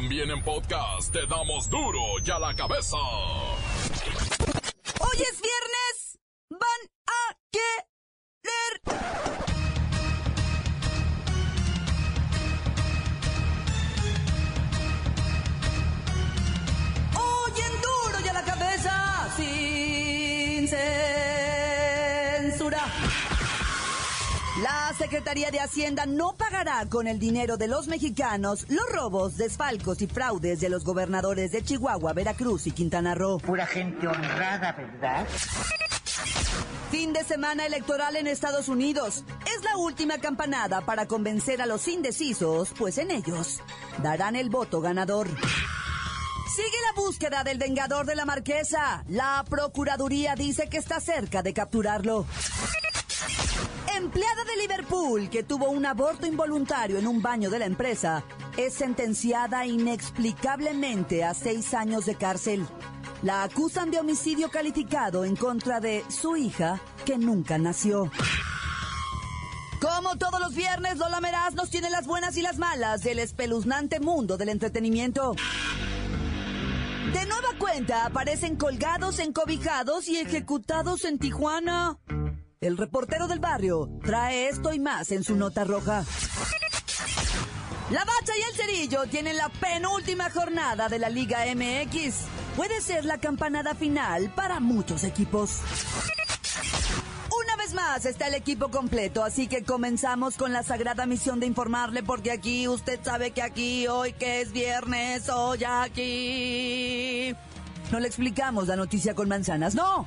También en podcast te damos duro y a la cabeza. Hoy es viernes. Van a querer. La Secretaría de Hacienda no pagará con el dinero de los mexicanos los robos, desfalcos y fraudes de los gobernadores de Chihuahua, Veracruz y Quintana Roo. Pura gente honrada, ¿verdad? Fin de semana electoral en Estados Unidos. Es la última campanada para convencer a los indecisos, pues en ellos darán el voto ganador. Sigue la búsqueda del vengador de la marquesa. La Procuraduría dice que está cerca de capturarlo. Empleada de Liverpool que tuvo un aborto involuntario en un baño de la empresa es sentenciada inexplicablemente a seis años de cárcel. La acusan de homicidio calificado en contra de su hija que nunca nació. Como todos los viernes, Lola nos tiene las buenas y las malas del espeluznante mundo del entretenimiento. De nueva cuenta aparecen colgados, encobijados y ejecutados en Tijuana. El reportero del barrio trae esto y más en su nota roja. La Bacha y el Cerillo tienen la penúltima jornada de la Liga MX. Puede ser la campanada final para muchos equipos. Una vez más está el equipo completo, así que comenzamos con la sagrada misión de informarle, porque aquí usted sabe que aquí, hoy que es viernes, hoy aquí. No le explicamos la noticia con manzanas, no.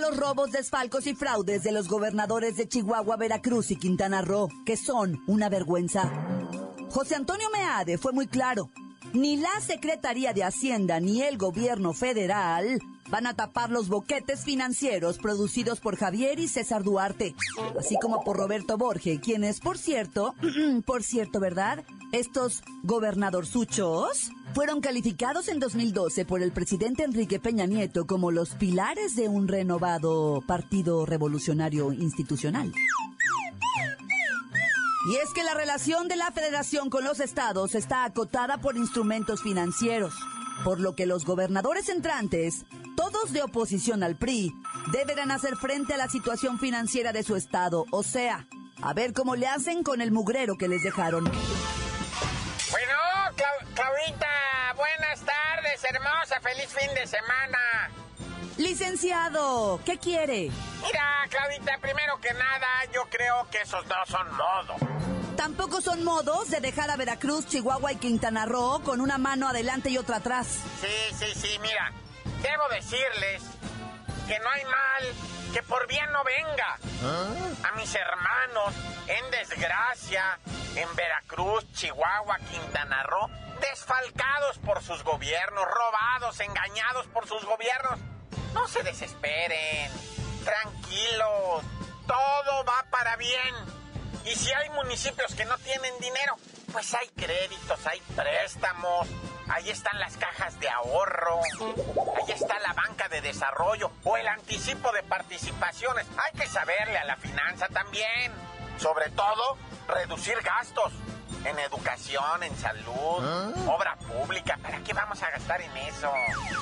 Los robos, desfalcos y fraudes de los gobernadores de Chihuahua, Veracruz y Quintana Roo, que son una vergüenza. José Antonio Meade fue muy claro. Ni la Secretaría de Hacienda ni el gobierno federal van a tapar los boquetes financieros producidos por Javier y César Duarte, así como por Roberto Borge, quienes, por cierto, por cierto, ¿verdad? Estos gobernadorzuchos fueron calificados en 2012 por el presidente Enrique Peña Nieto como los pilares de un renovado Partido Revolucionario Institucional. Y es que la relación de la federación con los estados está acotada por instrumentos financieros, por lo que los gobernadores entrantes, todos de oposición al PRI, deberán hacer frente a la situación financiera de su estado, o sea, a ver cómo le hacen con el mugrero que les dejaron. Feliz fin de semana. Licenciado, ¿qué quiere? Mira, Claudita, primero que nada, yo creo que esos no son modos. Tampoco son modos de dejar a Veracruz, Chihuahua y Quintana Roo con una mano adelante y otra atrás. Sí, sí, sí, mira, debo decirles que no hay mal que por bien no venga. A mis hermanos en desgracia, en Veracruz, Chihuahua, Quintana Roo, desfalcados por sus gobiernos, robados, engañados por sus gobiernos. No se desesperen, tranquilos, todo va para bien. Y si hay municipios que no tienen dinero, pues hay créditos, hay préstamos, ahí están las cajas de ahorro, ahí está la banca de desarrollo o el anticipo de participaciones. Hay que saberle a la finanza también. Sobre todo, reducir gastos en educación, en salud, obra pública. ¿Para qué vamos a gastar en eso?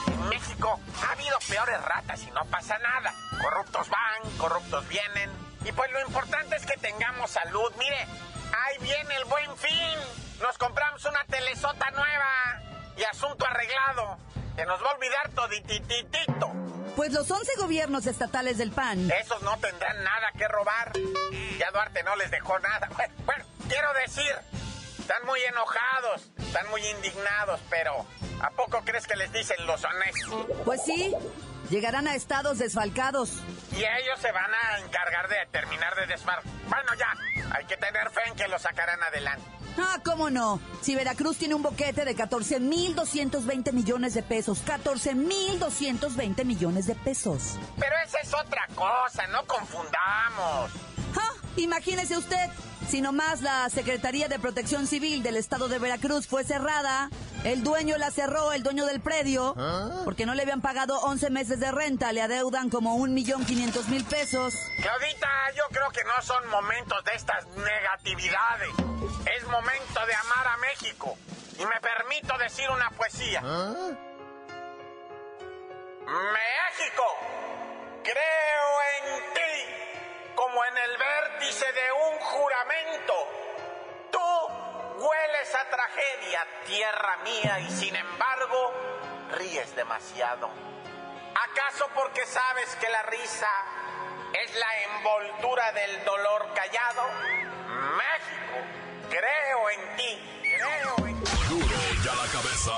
En México ha habido peores ratas y no pasa nada. Corruptos van, corruptos vienen. Y pues lo importante es que tengamos salud. Mire, ahí viene el buen fin. Nos compramos una telesota nueva y asunto arreglado. Se nos va a olvidar toditititito. Pues los 11 gobiernos estatales del PAN Esos no tendrán nada que robar. Ya Duarte no les dejó nada. Bueno, bueno, quiero decir, están muy enojados, están muy indignados, pero ¿a poco crees que les dicen los honestos? Pues sí, llegarán a estados desfalcados. Y ellos se van a encargar de terminar de desfar. Bueno, ya, hay que tener fe en que lo sacarán adelante. Ah, ¿cómo no? Si Veracruz tiene un boquete de 14.220 millones de pesos. 14.220 millones de pesos. Pero esa es otra cosa, no confundamos. Ah, imagínese usted, si nomás la Secretaría de Protección Civil del Estado de Veracruz fue cerrada, el dueño la cerró, el dueño del predio, porque no le habían pagado 11 meses de renta, le adeudan como un millón quinientos mil pesos. Claudita, yo creo que no son momentos de estas negatividades. Es momento de amar a México. Y me permito decir una poesía. México, creo en ti como en el vértice de un juramento. Tú hueles a tragedia, tierra mía, y sin embargo ríes demasiado. ¿Acaso porque sabes que la risa es la envoltura del dolor callado? México, creo en ti, creo en ti. Duro ya la cabeza.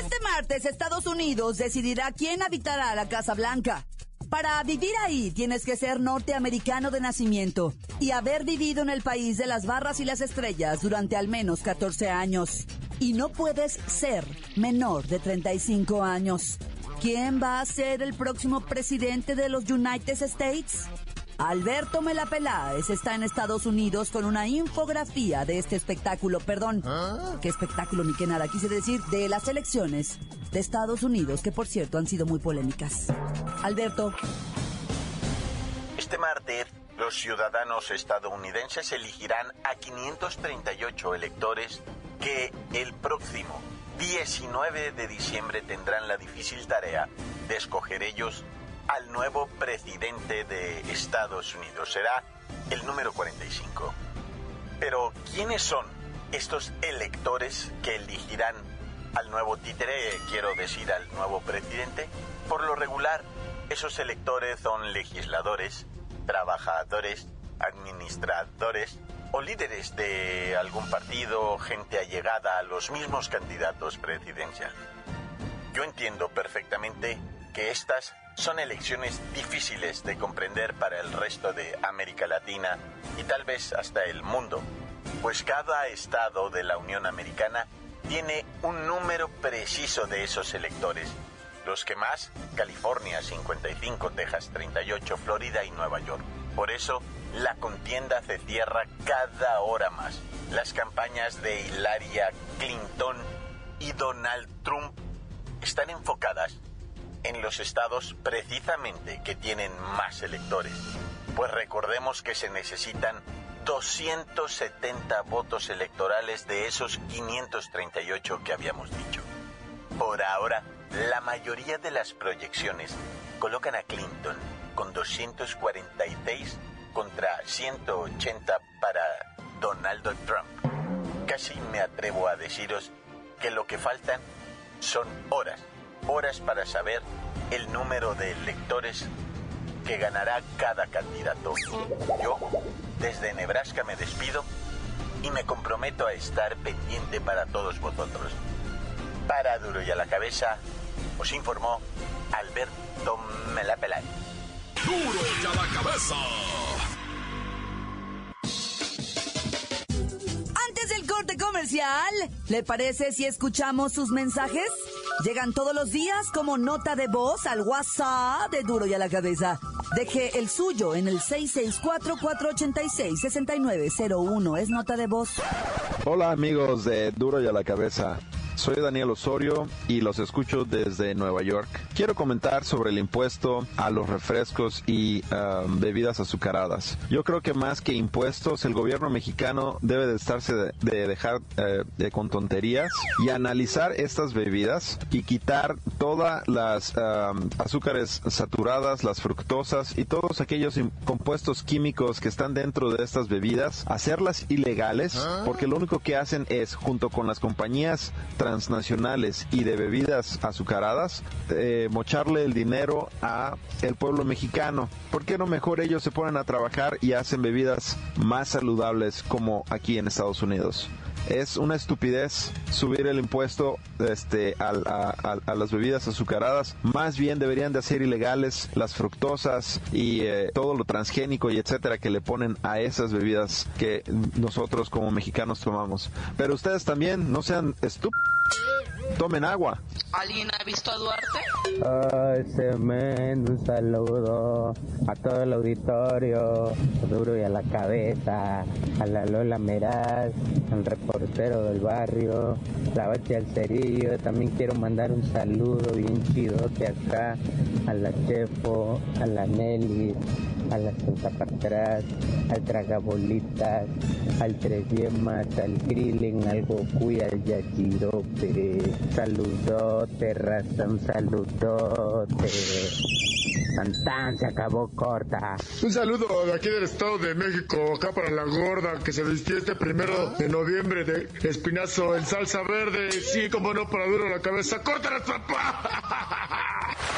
Este martes Estados Unidos decidirá quién habitará la Casa Blanca. Para vivir ahí tienes que ser norteamericano de nacimiento y haber vivido en el país de las barras y las estrellas durante al menos 14 años. Y no puedes ser menor de 35 años. ¿Quién va a ser el próximo presidente de los United States? Alberto Melapeláez está en Estados Unidos con una infografía de este espectáculo, perdón, qué espectáculo ni qué nada, quise decir, de las elecciones de Estados Unidos, que por cierto han sido muy polémicas. Alberto, Este martes, los ciudadanos estadounidenses elegirán a 538 electores que el próximo 19 de diciembre tendrán la difícil tarea de escoger ellos al nuevo presidente de Estados Unidos. Será el número 45. Pero, ¿quiénes son estos electores que elegirán al nuevo títere, eh, quiero decir, al nuevo presidente? Por lo regular, esos electores son legisladores, trabajadores, administradores o líderes de algún partido, gente allegada a los mismos candidatos presidenciales. Yo entiendo perfectamente que estas son elecciones difíciles de comprender para el resto de América Latina y tal vez hasta el mundo, pues cada estado de la Unión Americana tiene un número preciso de esos electores. Los que más, California 55, Texas 38, Florida y Nueva York. Por eso, la contienda se cierra cada hora más. Las campañas de Hilaria Clinton y Donald Trump están enfocadas en los estados precisamente que tienen más electores. Pues recordemos que se necesitan 270 votos electorales de esos 538 que habíamos dicho. Por ahora, la mayoría de las proyecciones colocan a Clinton con 246 contra 180 para Donald Trump. Casi me atrevo a deciros que lo que faltan son horas, horas para saber el número de electores que ganará cada candidato. Yo, desde Nebraska, me despido y me comprometo a estar pendiente para todos vosotros. Para Duro y a la cabeza, os informó Alberto Melapelay. Duro ya la cabeza. antes del corte comercial, ¿le parece si escuchamos sus mensajes? Llegan todos los días como nota de voz al WhatsApp de Duro y a la cabeza. Deje el suyo en el 664-486-6901. Es nota de voz. Hola amigos de Duro y a la cabeza. Soy Daniel Osorio y los escucho desde Nueva York. Quiero comentar sobre el impuesto a los refrescos y um, bebidas azucaradas. Yo creo que más que impuestos, el gobierno mexicano debe de estarse de, de dejar eh, de con tonterías y analizar estas bebidas y quitar todas las um, azúcares saturadas, las fructosas y todos aquellos compuestos químicos que están dentro de estas bebidas, hacerlas ilegales, porque lo único que hacen es, junto con las compañías transnacionales y de bebidas azucaradas, eh, mocharle el dinero a el pueblo mexicano. ¿Por qué no mejor ellos se ponen a trabajar y hacen bebidas más saludables como aquí en Estados Unidos? Es una estupidez subir el impuesto este, a, las bebidas azucaradas. Más bien deberían de hacer ilegales las fructosas y eh, todo lo transgénico y etcétera que le ponen a esas bebidas que nosotros como mexicanos tomamos. Pero ustedes también no sean estúpidos. Tomen agua. ¿Alguien ha visto a Duarte? Ay, se me un saludo a todo el auditorio, duro y a la cabeza, a la Lola Meraz, al reportero del barrio, la Bache al Cerillo. También quiero mandar un saludo bien chido que acá a la Chefo, a la Nelly, a la Santa Patras, al Tragabolitas, al Tres Yemas, al Grilling, al Goku y al Yajirope. Saludote, raza, un saludote. Santán se acabó corta. Un saludo de aquí del Estado de México, acá para la gorda que se vistió este primero de noviembre de espinazo en salsa verde. Sí, como no, para duro la cabeza. ¡Córtala, papá!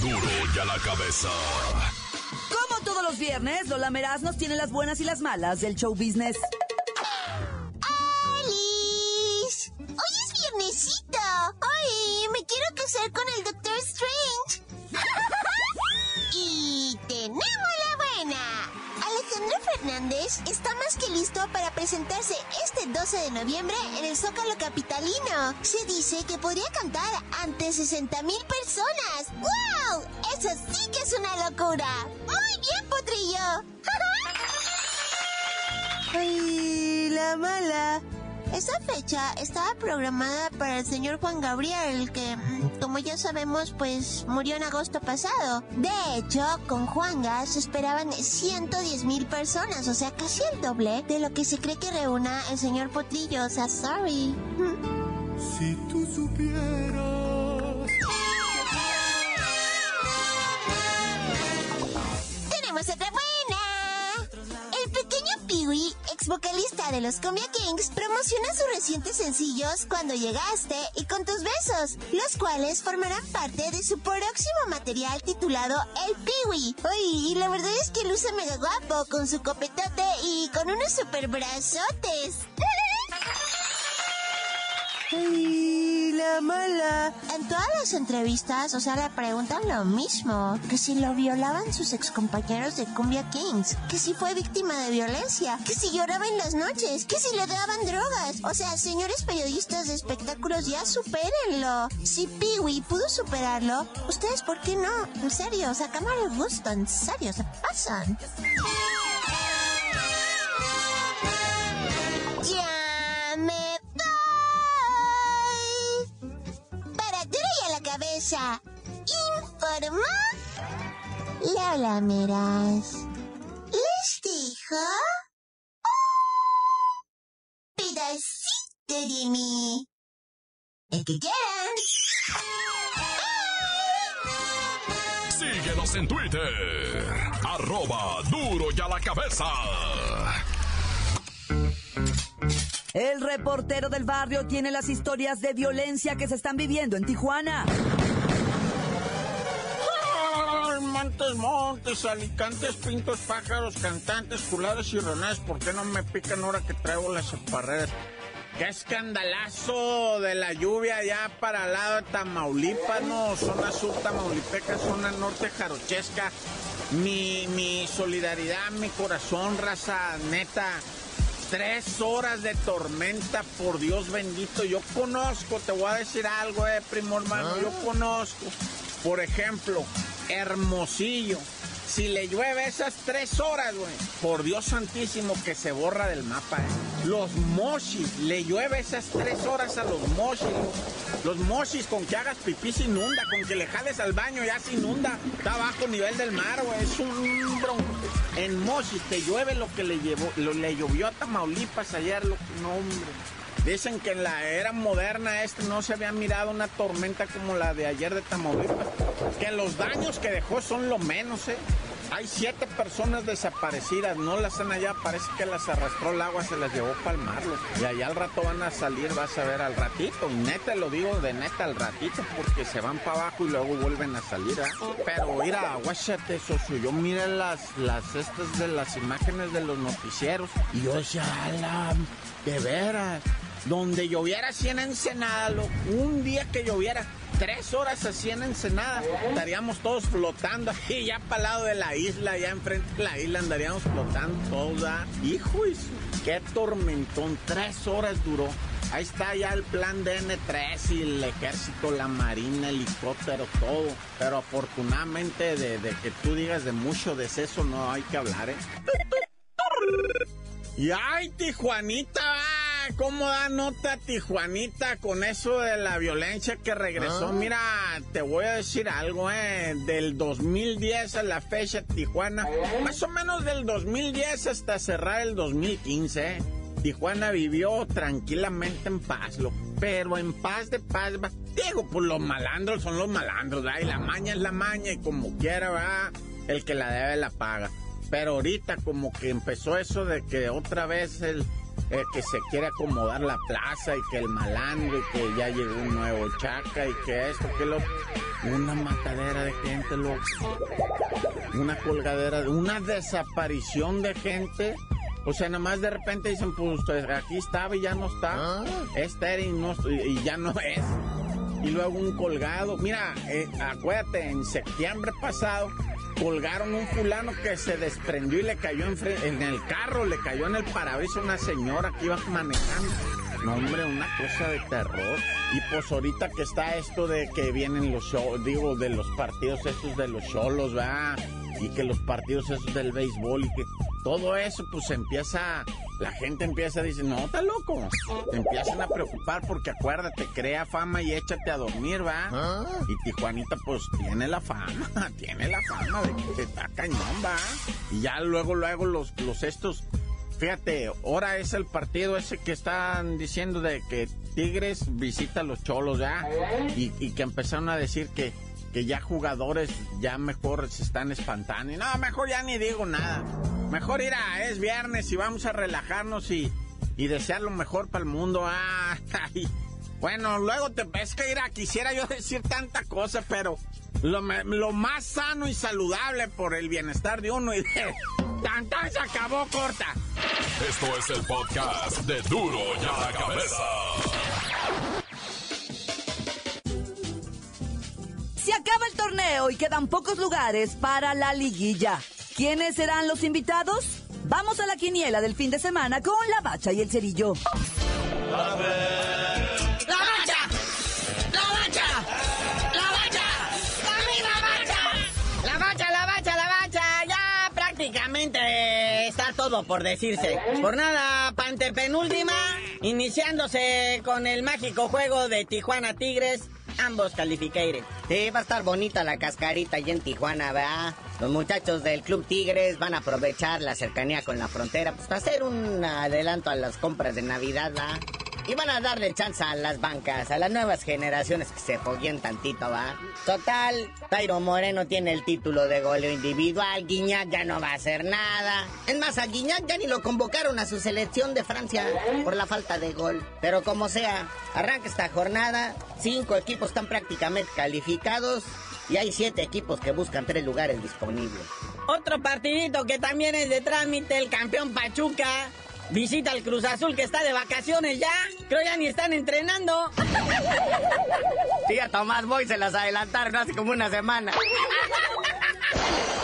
Duro y a la Cabeza. Como todos los viernes, Lola Meraz nos tiene las buenas y las malas del show business. ¡Alice! ¡Hoy es viernesito! ¡Ay! Me quiero casar con el Doctor Strange. y tenemos la buena. Alejandro Fernández está más que listo para presentarse este 12 de noviembre en el Zócalo Capitalino. Se dice que podría cantar ante 60 mil personas. ¡Wow! Eso sí que es una locura. Muy bien, Potrillo. ¡Ay, la mala! Esa fecha estaba programada para el señor Juan Gabriel, que, mm, como ya sabemos, pues murió en agosto pasado. De hecho, con Juanga se esperaban 110 mil personas, o sea, casi el doble de lo que se cree que reúna el señor Potrillo, o sea, sorry. Si tú supieras. ¡Tenemos otra buena! El pequeño Peewee, vocalista de los Cumbia Kings, promociona sus recientes sencillos Cuando Llegaste y Con Tus Besos, los cuales formarán parte de su próximo material titulado El Peewee. Uy, y la verdad es que luce mega guapo con su copetote y con unos super brazotes. ¡Ay, En todas las entrevistas, o sea, le preguntan lo mismo. Que si lo violaban sus excompañeros de Cumbia Kings. Que si fue víctima de violencia. Que si lloraba en las noches. Que si le daban drogas. O sea, señores periodistas de espectáculos, ya supérenlo. Si Peewee pudo superarlo, ¿ustedes por qué no? En serio, o sea, gusta, en serio, se pasan. La cabeza. Informó Lola Meras. Les dijo un pedacito de mí. El que quieran. Síguenos en Twitter, arroba duro y a la cabeza. El reportero del barrio tiene las historias de violencia que se están viviendo en Tijuana. Montes, montes, alicantes, pintos, pájaros, cantantes, culares y ronadas, ¿por qué no me pican ahora que traigo las chaparreras? Qué escandalazo de la lluvia allá para el lado de Tamaulipas, no, zona sur tamaulipeca, zona norte jarochesca. Mi, mi solidaridad, mi corazón, raza, neta. Tres horas de tormenta, por Dios bendito. Yo conozco, te voy a decir algo, eh, primo hermano, yo conozco Por ejemplo, Hermosillo. Si le llueve esas tres horas, güey, por Dios santísimo que se borra del mapa, ¿eh? Los mochis, le llueve esas tres horas a los mochis. Los, mochis con que hagas pipí se inunda, con que le jales al baño ya se inunda. Está bajo nivel del mar, güey. Es un bronco. En mochis te llueve lo que le, llevó, lo, le llovió a Tamaulipas ayer, lo, no, hombre. Dicen que en la era moderna este no se había mirado una tormenta como la de ayer de Tamaulipas. Que los daños que dejó son lo menos, ¿eh? Hay siete personas desaparecidas, no las han allá, parece que las arrastró el agua, se las llevó para el mar. Y allá al rato van a salir, vas a ver al ratito. Neta lo digo de neta al ratito, porque se van para abajo y luego vuelven a salir. ¿eh? Pero mira, guáchate, socio, yo miré las, las estas de las imágenes de los noticieros y yo decía, ala, de veras donde lloviera así en Ensenada, un día que lloviera tres horas así en Ensenada, estaríamos todos flotando aquí ya para lado de la isla, ya enfrente de la isla andaríamos flotando todos. Hijo, qué tormentón, tres horas duró. Ahí está ya el plan de N3 y el ejército, la marina, helicóptero, todo. Pero afortunadamente de, de que tú digas de mucho deceso no hay que hablar, ¿eh? Y ay, Tijuanita, ¿cómo da nota Tijuanita con eso de la violencia que regresó? Ah. Mira, te voy a decir algo, ¿eh? Del 2010 a la fecha, Tijuana, más o menos del 2010 hasta cerrar el 2015, ¿eh? Tijuana vivió tranquilamente en paz, lo, pero en paz de paz, digo, pues los malandros son los malandros, ¿verdad? Y la maña es la maña y como quiera, va, el que la debe la paga. Pero ahorita como que empezó eso de que otra vez el, que se quiere acomodar la plaza y que el malandro y que ya llegó un nuevo chaca y que esto, que lo... Una matadera de gente, loco. Una colgadera, una desaparición de gente. O sea, nada más de repente dicen, pues aquí estaba y ya no está. Ah. Este era y, no, y ya no es. Y luego un colgado. Mira, eh, acuérdate, en septiembre pasado colgaron un fulano que se desprendió y le cayó en, en el carro, le cayó en el parabrisas una señora que iba manejando. No, hombre, una cosa de terror. Y pues ahorita que está esto de que vienen los shows, digo, de los partidos esos de los cholos, ¿verdad? Y que los partidos esos del béisbol y que todo eso pues empieza, la gente empieza a decir, no, está loco. Te empiezan a preocupar porque acuérdate, crea fama y échate a dormir, va. ¿Ah? Y Tijuanita pues tiene la fama, tiene la fama de que está cañón, va. Y ya luego, luego los, los estos, fíjate, ahora es el partido ese que están diciendo de que Tigres visita a los cholos, ya. Y, y que empezaron a decir que que ya jugadores ya mejor se están espantando. Y no, mejor ya ni digo nada. Mejor ir a, es viernes y vamos a relajarnos y, y desear lo mejor para el mundo. Ah, bueno, luego te ves que ir a, quisiera yo decir tanta cosa, pero lo, lo, más sano y saludable por el bienestar de uno y de... ¡Tan, tan se acabó corta! Esto es el podcast de Duro ya la cabeza. Se acaba el torneo y quedan pocos lugares para la liguilla. ¿Quiénes serán los invitados? Vamos a la quiniela del fin de semana con la bacha y el cerillo. ¡La bacha! ¡La bacha! ¡La bacha! ¡La bacha! ¡La bacha, la bacha, la bacha! Ya prácticamente está todo por decirse. Por nada, penúltima, iniciándose con el mágico juego de Tijuana Tigres ambos calificated. Sí, va a estar bonita la cascarita allí en Tijuana, ¿verdad? Los muchachos del Club Tigres van a aprovechar la cercanía con la frontera pues, para hacer un adelanto a las compras de Navidad, ¿verdad? Y van a darle chance a las bancas, a las nuevas generaciones que se foguen tantito, ¿va? Total, Tairo Moreno tiene el título de goleo individual, Guiñac ya no va a hacer nada. Es más, a Guiñac ya ni lo convocaron a su selección de Francia por la falta de gol. Pero como sea, arranca esta jornada, cinco equipos están prácticamente calificados y hay siete equipos que buscan tres lugares disponibles. Otro partidito que también es de trámite, el campeón Pachuca Visita al Cruz Azul que está de vacaciones ya. Creo ya ni están entrenando. Sí, a Tomás Boy se las adelantaron hace como una semana.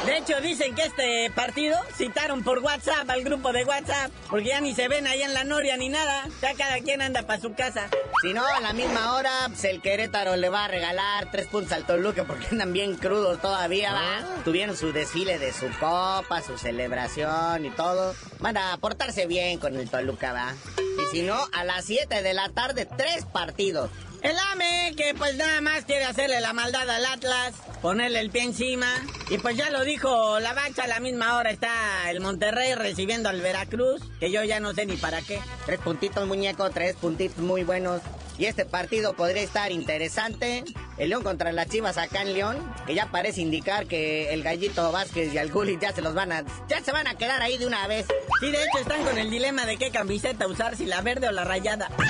De hecho, dicen que este partido citaron por WhatsApp al grupo de WhatsApp, porque ya ni se ven ahí en la Noria ni nada. Ya cada quien anda para su casa. Si no, a la misma hora, pues el Querétaro le va a regalar tres puntos al Toluca porque andan bien crudos todavía, ¿va? Ah. Tuvieron su desfile de su copa, su celebración y todo. Van a portarse bien con el Toluca, ¿va? Y si no, a las 7 de la tarde, tres partidos. El AME, que pues nada más quiere hacerle la maldad al Atlas, ponerle el pie encima. Y pues ya lo dijo la bacha, a la misma hora está el Monterrey recibiendo al Veracruz, que yo ya no sé ni para qué. Tres puntitos, muñeco, tres puntitos muy buenos. Y este partido podría estar interesante. El León contra las Chivas acá en León, que ya parece indicar que el Gallito Vázquez y el Gullit ya se los van a... Ya se van a quedar ahí de una vez. Sí, de hecho están con el dilema de qué camiseta usar, si la verde o la rayada.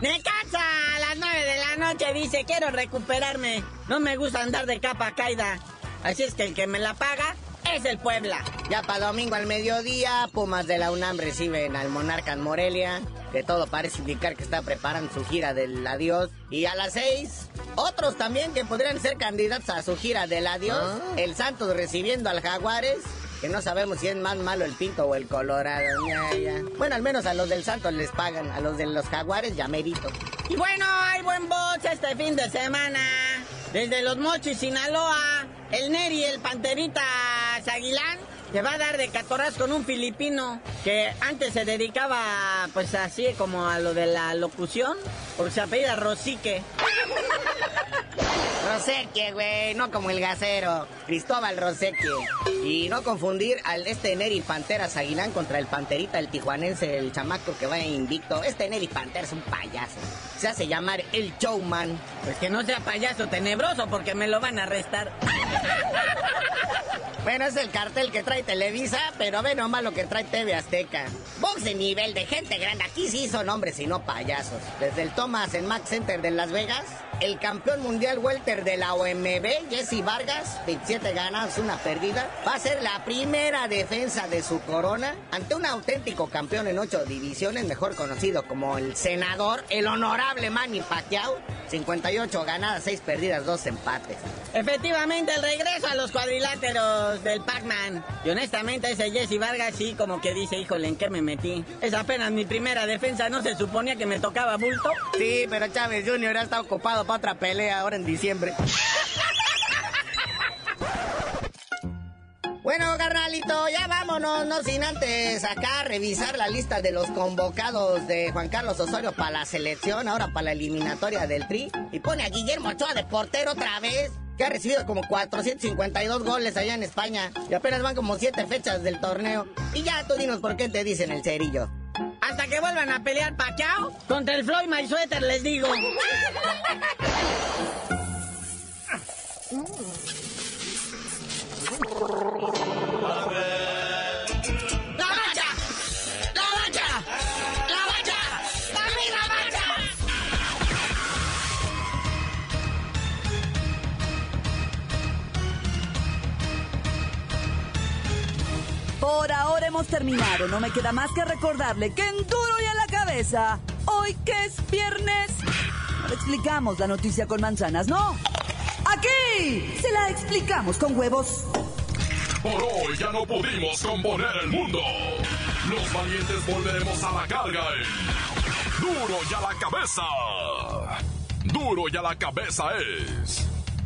Necaxa a las 9 de la noche dice, quiero recuperarme. No me gusta andar de capa caída. Así es que el que me la paga es el Puebla. Ya para domingo al mediodía, Pumas de la UNAM reciben al Monarca en Morelia, que todo parece indicar que está preparando su gira del adiós. Y a las 6, otros también que podrían ser candidatos a su gira del adiós. El Santos recibiendo al Jaguares. Que no sabemos si es más malo el Pinto o el Colorado. Ya, ya. Bueno, al menos a los del Santos les pagan. A los de los Jaguares ya merito. Y bueno, hay buen box este fin de semana. Desde Los Mochis, Sinaloa, el Neri, el Panterita Aguilán, se va a dar de catorras con un filipino que antes se dedicaba, pues así como a lo de la locución, porque se apellida Rosique. Roseque, güey, no como el gasero. Cristóbal Roseque. Y no confundir al este Neri Panteras Aguilán contra el Panterita, el tijuanense, el chamaco que va invicto. Este Neri Pantera es un payaso. Se hace llamar el showman. Pues que no sea payaso tenebroso porque me lo van a arrestar. Bueno, es el cartel que trae Televisa, pero ve nomás lo que trae TV Azteca. Box de nivel de gente grande. Aquí sí son hombres y no payasos. Desde el Thomas en Max Center de Las Vegas, el campeón mundial welter de la OMB, Jesse Vargas, 27 ganadas, una perdida, va a ser la primera defensa de su corona ante un auténtico campeón en ocho divisiones, mejor conocido como el senador, el honorable Manny Pacquiao. 58 ganadas, 6 perdidas, 2 empates. Efectivamente, el regreso a los cuadriláteros del Pac-Man. Y honestamente, ese Jesse Vargas sí como que dice, híjole, ¿en qué me metí? Es apenas mi primera defensa, ¿no se suponía que me tocaba bulto? Sí, pero Chávez Jr. ha estado ocupado para otra pelea ahora en diciembre. Bueno, carnalito, ya vámonos, no sin antes acá revisar la lista de los convocados de Juan Carlos Osorio para la selección, ahora para la eliminatoria del Tri. Y pone a Guillermo Ochoa de portero otra vez, que ha recibido como 452 goles allá en España. Y apenas van como 7 fechas del torneo. Y ya tú dinos por qué te dicen el cerillo. Hasta que vuelvan a pelear Pacquiao contra el Floyd Mayweather, les digo. hemos terminado. No me queda más que recordarle que en duro y a la cabeza, hoy que es viernes, no explicamos la noticia con manzanas, no. Aquí se la explicamos con huevos. Por hoy ya no pudimos componer el mundo. Los valientes volveremos a la carga en Duro y a la cabeza. Duro y a la cabeza es